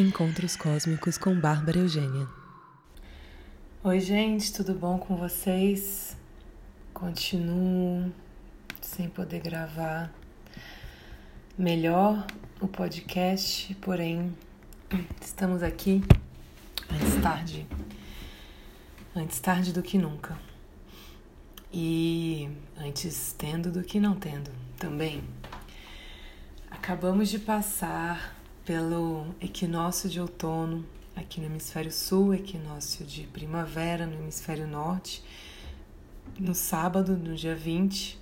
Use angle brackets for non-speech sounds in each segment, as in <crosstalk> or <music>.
Encontros Cósmicos com Bárbara Eugênia. Oi, gente, tudo bom com vocês? Continuo sem poder gravar melhor o podcast, porém estamos aqui antes tarde, antes tarde do que nunca. E antes tendo do que não tendo também. Acabamos de passar pelo equinócio de outono aqui no hemisfério sul, equinócio de primavera no hemisfério norte, no sábado, no dia 20.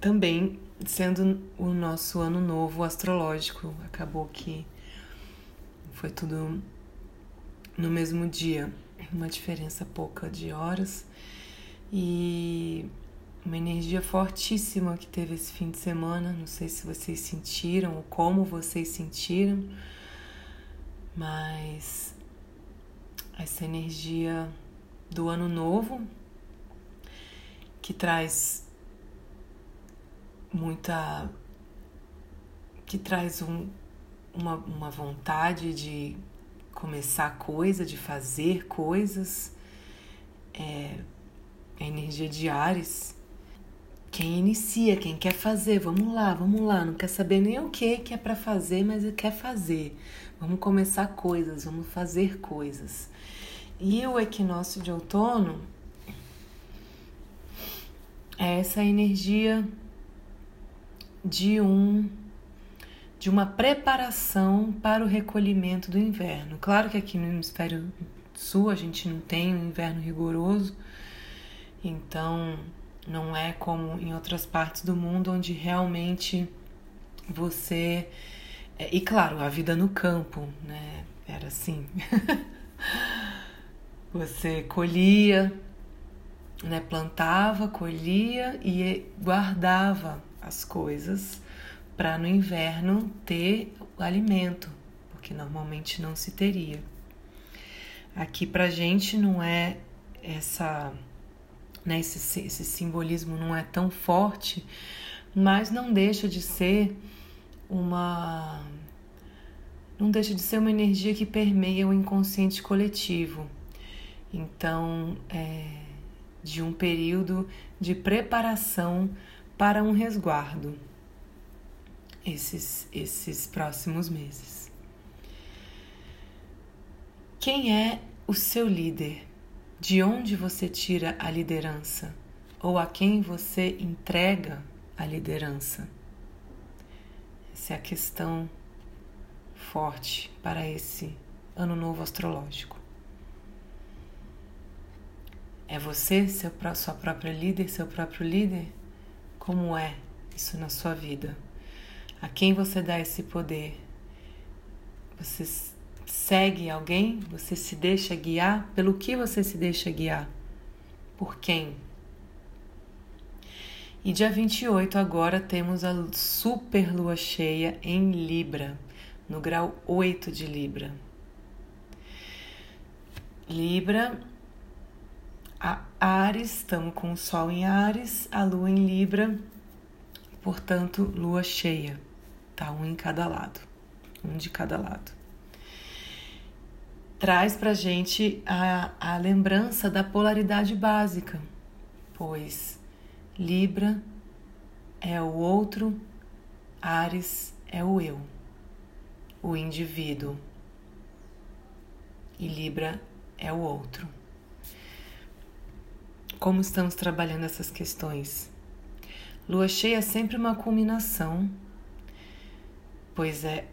Também sendo o nosso ano novo astrológico, acabou que foi tudo no mesmo dia, uma diferença pouca de horas e uma energia fortíssima que teve esse fim de semana. Não sei se vocês sentiram ou como vocês sentiram, mas essa energia do ano novo que traz muita. que traz um, uma, uma vontade de começar coisa, de fazer coisas. É, a energia de Ares quem inicia, quem quer fazer, vamos lá, vamos lá, não quer saber nem o que que é para fazer, mas quer fazer. Vamos começar coisas, vamos fazer coisas. E o equinócio de outono é essa energia de um de uma preparação para o recolhimento do inverno. Claro que aqui no hemisfério sul a gente não tem um inverno rigoroso, então não é como em outras partes do mundo onde realmente você. É, e claro, a vida no campo, né? Era assim. <laughs> você colhia, né? plantava, colhia e guardava as coisas para no inverno ter alimento, porque normalmente não se teria. Aqui pra gente não é essa né? Esse, esse simbolismo não é tão forte, mas não deixa de ser uma não deixa de ser uma energia que permeia o inconsciente coletivo. Então, é, de um período de preparação para um resguardo esses, esses próximos meses. Quem é o seu líder? De onde você tira a liderança? Ou a quem você entrega a liderança? Essa é a questão forte para esse ano novo astrológico. É você, seu, sua própria líder, seu próprio líder? Como é isso na sua vida? A quem você dá esse poder? Você segue alguém? Você se deixa guiar? Pelo que você se deixa guiar? Por quem? E dia 28 agora temos a super lua cheia em Libra, no grau 8 de Libra. Libra, a Ares, estamos com o Sol em Ares, a Lua em Libra, portanto, lua cheia, tá? Um em cada lado, um de cada lado traz para gente a, a lembrança da polaridade básica, pois Libra é o outro, Ares é o eu, o indivíduo, e Libra é o outro. Como estamos trabalhando essas questões? Lua cheia é sempre uma culminação, pois é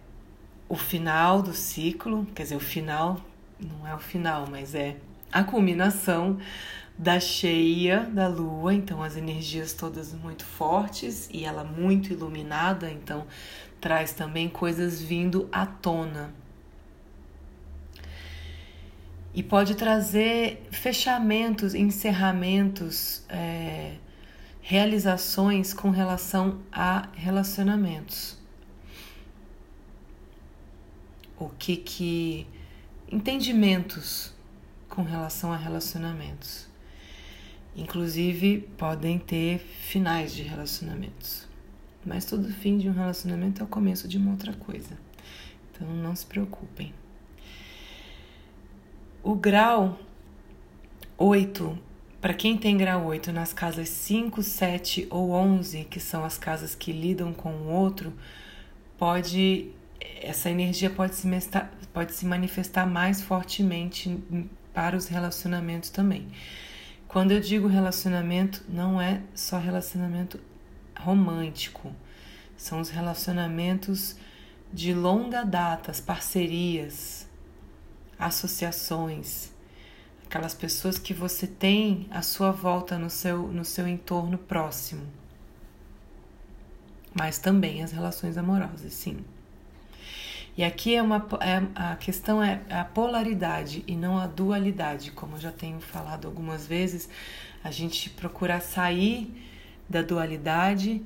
o final do ciclo, quer dizer, o final não é o final, mas é a culminação da cheia da lua, então as energias todas muito fortes e ela muito iluminada, então traz também coisas vindo à tona. E pode trazer fechamentos, encerramentos, é, realizações com relação a relacionamentos. O que que entendimentos com relação a relacionamentos. Inclusive, podem ter finais de relacionamentos. Mas todo fim de um relacionamento é o começo de uma outra coisa. Então não se preocupem. O grau 8, para quem tem grau 8 nas casas 5, 7 ou 11, que são as casas que lidam com o outro, pode essa energia pode se, pode se manifestar mais fortemente para os relacionamentos também. Quando eu digo relacionamento, não é só relacionamento romântico, são os relacionamentos de longa data, as parcerias, associações, aquelas pessoas que você tem à sua volta no seu, no seu entorno próximo. Mas também as relações amorosas, sim. E aqui é uma, é, a questão é a polaridade e não a dualidade. Como eu já tenho falado algumas vezes, a gente procurar sair da dualidade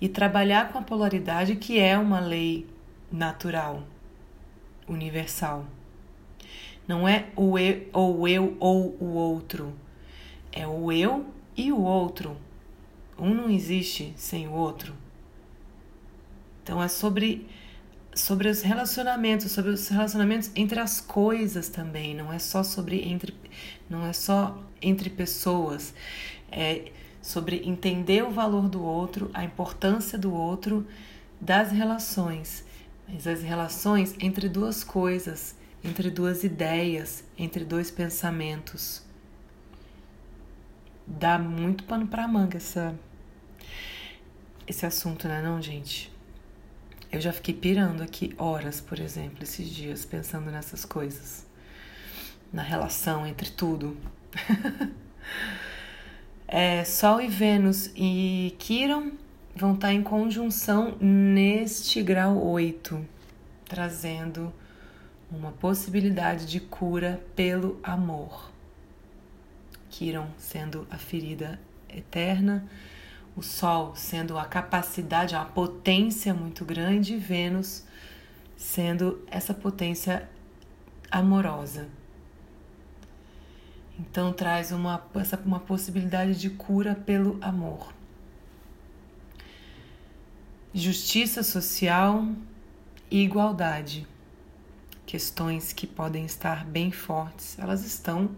e trabalhar com a polaridade, que é uma lei natural, universal. Não é o eu ou eu ou o outro. É o eu e o outro. Um não existe sem o outro. Então é sobre sobre os relacionamentos, sobre os relacionamentos entre as coisas também, não é só sobre entre não é só entre pessoas, é sobre entender o valor do outro, a importância do outro, das relações, mas as relações entre duas coisas, entre duas ideias, entre dois pensamentos. Dá muito pano para manga essa esse assunto, né, não, gente? Eu já fiquei pirando aqui horas, por exemplo, esses dias, pensando nessas coisas. Na relação entre tudo. <laughs> é, Sol e Vênus e Quiron vão estar em conjunção neste grau 8, trazendo uma possibilidade de cura pelo amor. Quiron sendo a ferida eterna o Sol sendo a capacidade, a potência muito grande, e Vênus sendo essa potência amorosa. Então traz uma, essa, uma possibilidade de cura pelo amor. Justiça social e igualdade. Questões que podem estar bem fortes, elas estão,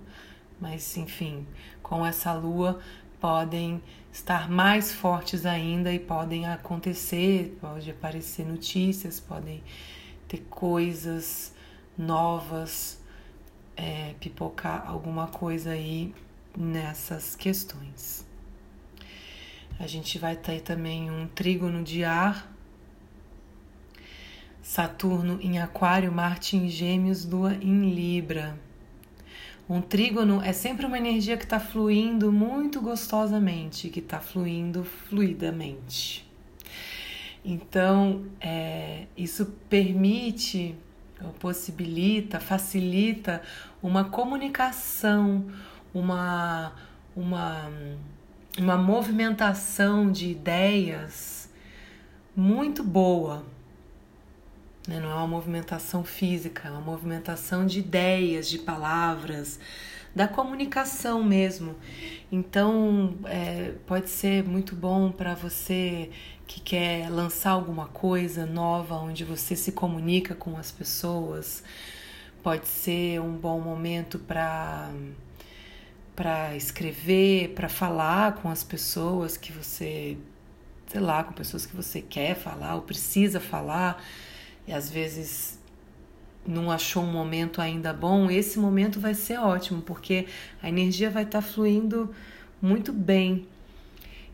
mas enfim, com essa lua podem estar mais fortes ainda e podem acontecer, pode aparecer notícias, podem ter coisas novas, é, pipocar alguma coisa aí nessas questões. A gente vai ter também um trígono de ar, Saturno em Aquário, Marte em Gêmeos, Lua em Libra. Um trígono é sempre uma energia que está fluindo muito gostosamente, que está fluindo fluidamente. Então, é, isso permite, possibilita, facilita uma comunicação, uma, uma, uma movimentação de ideias muito boa né? Não é uma movimentação física, é uma movimentação de ideias, de palavras, da comunicação mesmo. Então, é, pode ser muito bom para você que quer lançar alguma coisa nova, onde você se comunica com as pessoas. Pode ser um bom momento para para escrever, para falar com as pessoas que você, sei lá, com pessoas que você quer falar ou precisa falar e às vezes não achou um momento ainda bom, esse momento vai ser ótimo, porque a energia vai estar tá fluindo muito bem.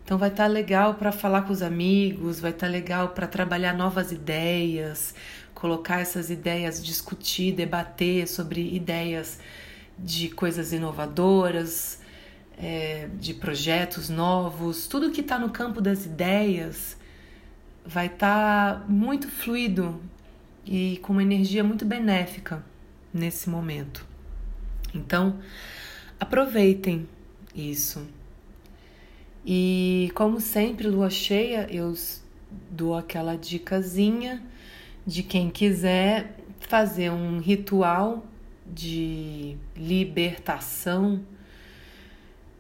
Então vai estar tá legal para falar com os amigos, vai estar tá legal para trabalhar novas ideias, colocar essas ideias, discutir, debater sobre ideias de coisas inovadoras, é, de projetos novos, tudo que está no campo das ideias vai estar tá muito fluido e com uma energia muito benéfica nesse momento. Então, aproveitem isso. E como sempre, lua cheia, eu dou aquela dicasinha de quem quiser fazer um ritual de libertação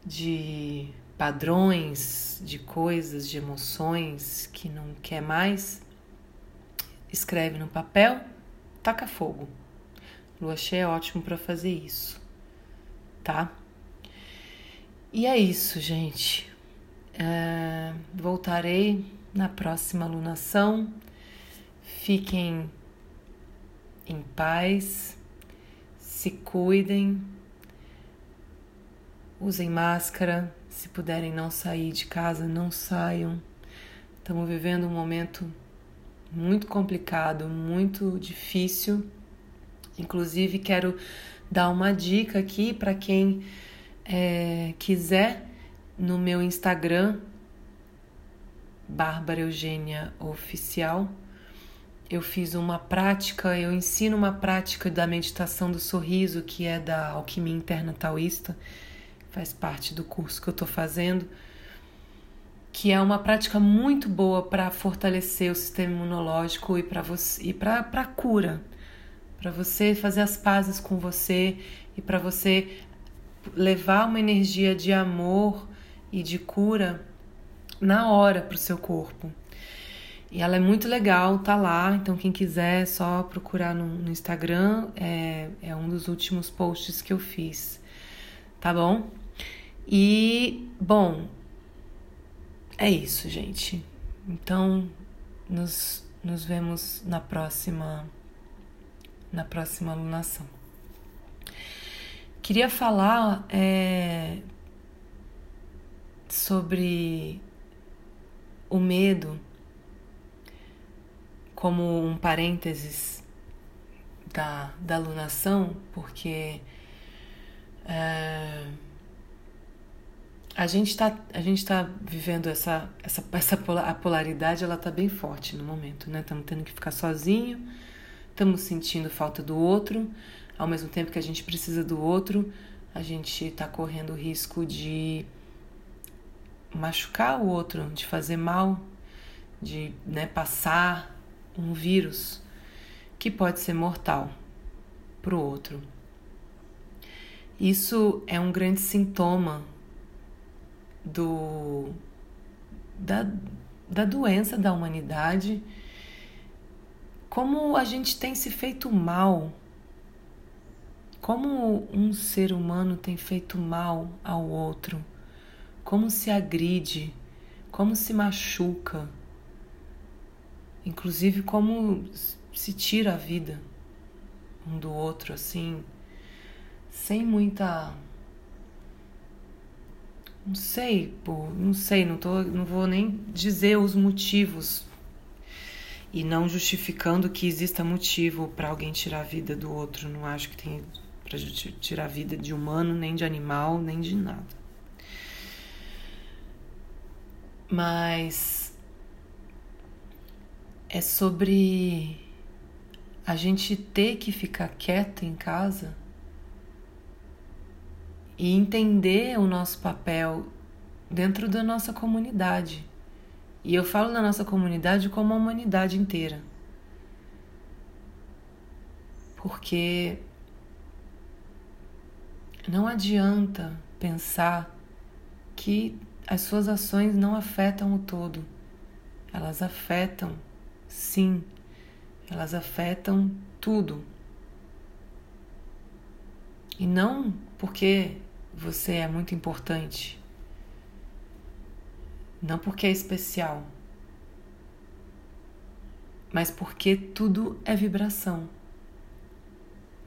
de padrões, de coisas, de emoções que não quer mais escreve no papel, taca fogo. Lua cheia é ótimo para fazer isso, tá? E é isso, gente. É, voltarei na próxima alunação. Fiquem em paz, se cuidem, usem máscara. Se puderem não sair de casa, não saiam. Estamos vivendo um momento muito complicado, muito difícil. Inclusive, quero dar uma dica aqui para quem é, quiser no meu Instagram, Bárbara Eugênia Oficial. Eu fiz uma prática, eu ensino uma prática da meditação do sorriso, que é da Alquimia Interna Taoísta, faz parte do curso que eu estou fazendo, que é uma prática muito boa para fortalecer o sistema imunológico e para você e para cura, para você fazer as pazes com você e para você levar uma energia de amor e de cura na hora para o seu corpo. E ela é muito legal, tá lá. Então, quem quiser, é só procurar no, no Instagram. É, é um dos últimos posts que eu fiz. Tá bom? E, bom, é isso, gente. Então, nos, nos vemos na próxima na próxima alunação. Queria falar é, sobre o medo como um parênteses da, da alunação, porque é, a gente está a gente tá vivendo essa essa essa a polaridade ela tá bem forte no momento né estamos tendo que ficar sozinho estamos sentindo falta do outro ao mesmo tempo que a gente precisa do outro a gente está correndo o risco de machucar o outro, de fazer mal, de né, passar um vírus que pode ser mortal para o outro. Isso é um grande sintoma do da, da doença da humanidade, como a gente tem se feito mal, como um ser humano tem feito mal ao outro como se agride, como se machuca, inclusive como se tira a vida um do outro assim, sem muita não sei, pô, não sei, não tô, não vou nem dizer os motivos e não justificando que exista motivo para alguém tirar a vida do outro. Não acho que tem para tirar a vida de humano, nem de animal, nem de nada. mas é sobre a gente ter que ficar quieto em casa e entender o nosso papel dentro da nossa comunidade. E eu falo da nossa comunidade como a humanidade inteira. Porque não adianta pensar que as suas ações não afetam o todo. Elas afetam, sim, elas afetam tudo. E não porque você é muito importante, não porque é especial, mas porque tudo é vibração.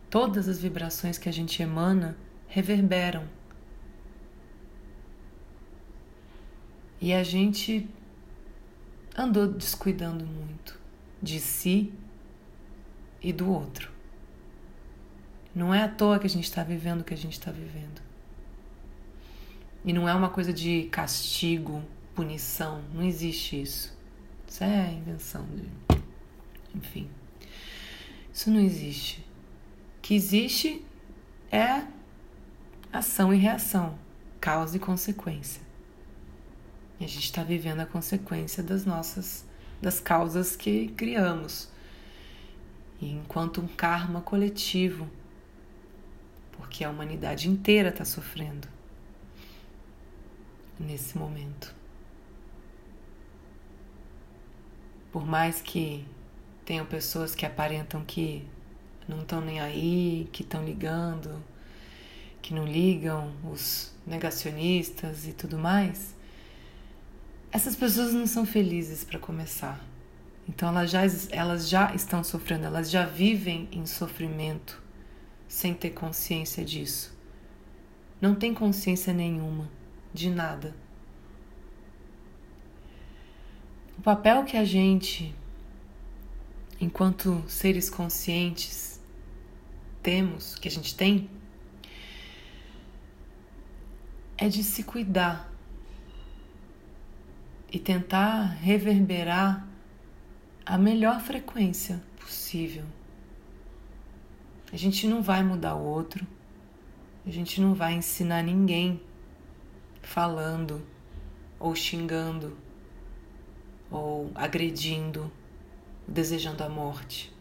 Todas as vibrações que a gente emana reverberam E a gente andou descuidando muito de si e do outro. Não é à toa que a gente está vivendo o que a gente está vivendo. E não é uma coisa de castigo, punição. Não existe isso. Isso é invenção de. Enfim. Isso não existe. O que existe é ação e reação, causa e consequência. E a gente está vivendo a consequência das nossas, das causas que criamos. E enquanto um karma coletivo, porque a humanidade inteira está sofrendo nesse momento. Por mais que tenham pessoas que aparentam que não estão nem aí, que estão ligando, que não ligam, os negacionistas e tudo mais, essas pessoas não são felizes para começar. Então elas já, elas já estão sofrendo, elas já vivem em sofrimento sem ter consciência disso. Não tem consciência nenhuma de nada. O papel que a gente, enquanto seres conscientes, temos, que a gente tem, é de se cuidar e tentar reverberar a melhor frequência possível. A gente não vai mudar o outro, a gente não vai ensinar ninguém falando ou xingando ou agredindo, desejando a morte.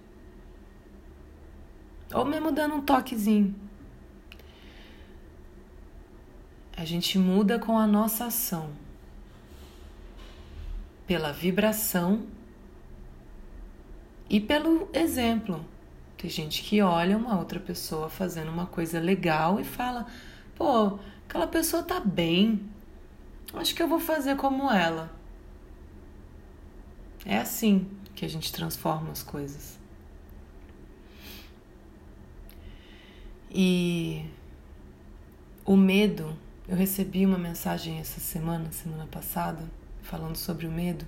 Ou mesmo dando um toquezinho. A gente muda com a nossa ação, pela vibração e pelo exemplo. Tem gente que olha uma outra pessoa fazendo uma coisa legal e fala: pô, aquela pessoa tá bem, acho que eu vou fazer como ela. É assim que a gente transforma as coisas. E o medo eu recebi uma mensagem essa semana, semana passada, falando sobre o medo.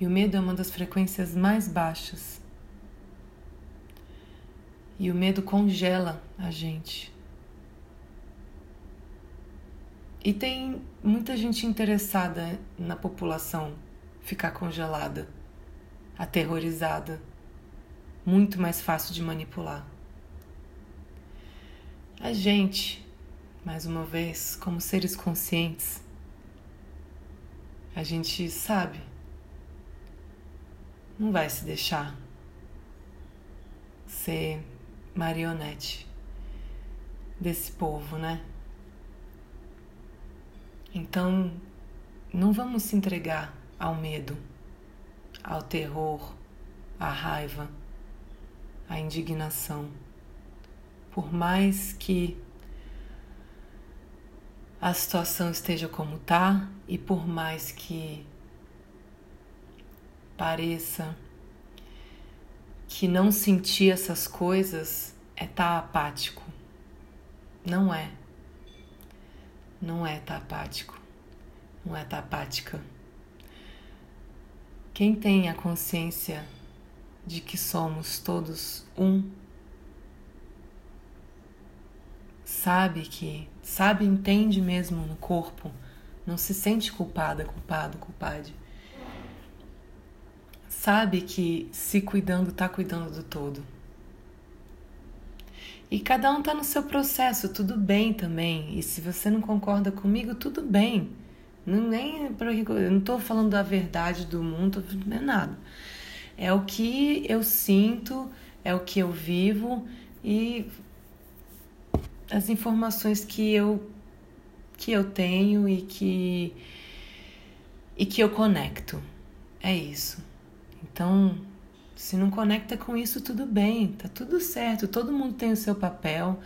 E o medo é uma das frequências mais baixas. E o medo congela a gente. E tem muita gente interessada na população ficar congelada, aterrorizada, muito mais fácil de manipular. A gente mais uma vez, como seres conscientes, a gente sabe, não vai se deixar ser marionete desse povo, né? Então, não vamos se entregar ao medo, ao terror, à raiva, à indignação. Por mais que a situação esteja como tá e por mais que pareça que não sentir essas coisas é estar tá apático. Não é. Não é estar tá apático. Não é estar tá apática. Quem tem a consciência de que somos todos um sabe que, sabe, entende mesmo no corpo, não se sente culpada, culpado, culpade. Sabe que se cuidando tá cuidando do todo. E cada um tá no seu processo, tudo bem também. E se você não concorda comigo, tudo bem. Não, nem, eu não tô falando da verdade do mundo, não é nada. É o que eu sinto, é o que eu vivo e as informações que eu que eu tenho e que e que eu conecto. É isso. Então, se não conecta com isso, tudo bem, tá tudo certo. Todo mundo tem o seu papel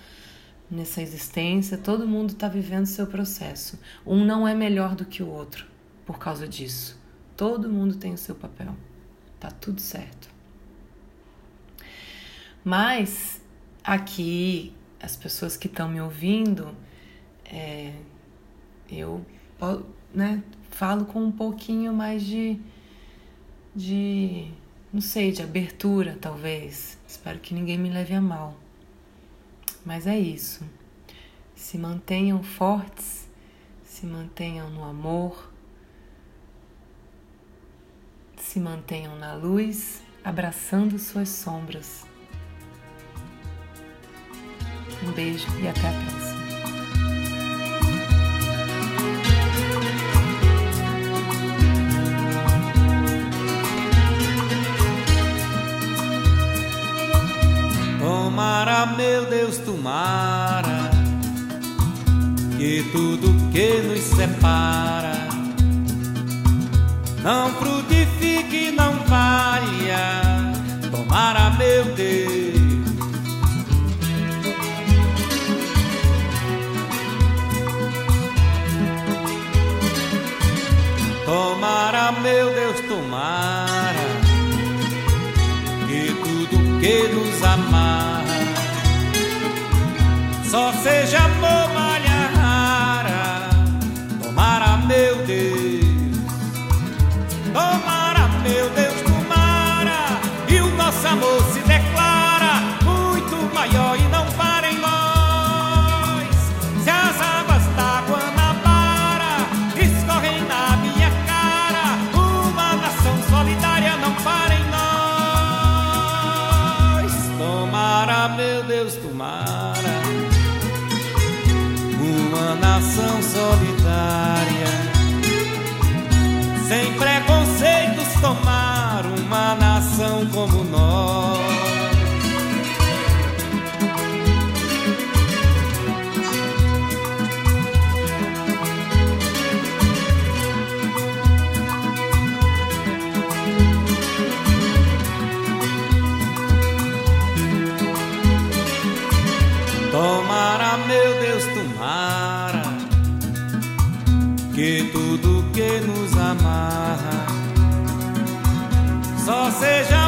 nessa existência, todo mundo está vivendo o seu processo. Um não é melhor do que o outro por causa disso. Todo mundo tem o seu papel. Tá tudo certo. Mas aqui as pessoas que estão me ouvindo, é, eu né, falo com um pouquinho mais de, de, não sei, de abertura, talvez. Espero que ninguém me leve a mal. Mas é isso. Se mantenham fortes, se mantenham no amor, se mantenham na luz, abraçando suas sombras um beijo e até a próxima. Tomara, meu Deus, tomara que tudo que nos separa não frutifique, só seja amor. meu Deus, tomara que tudo que nos amarra só seja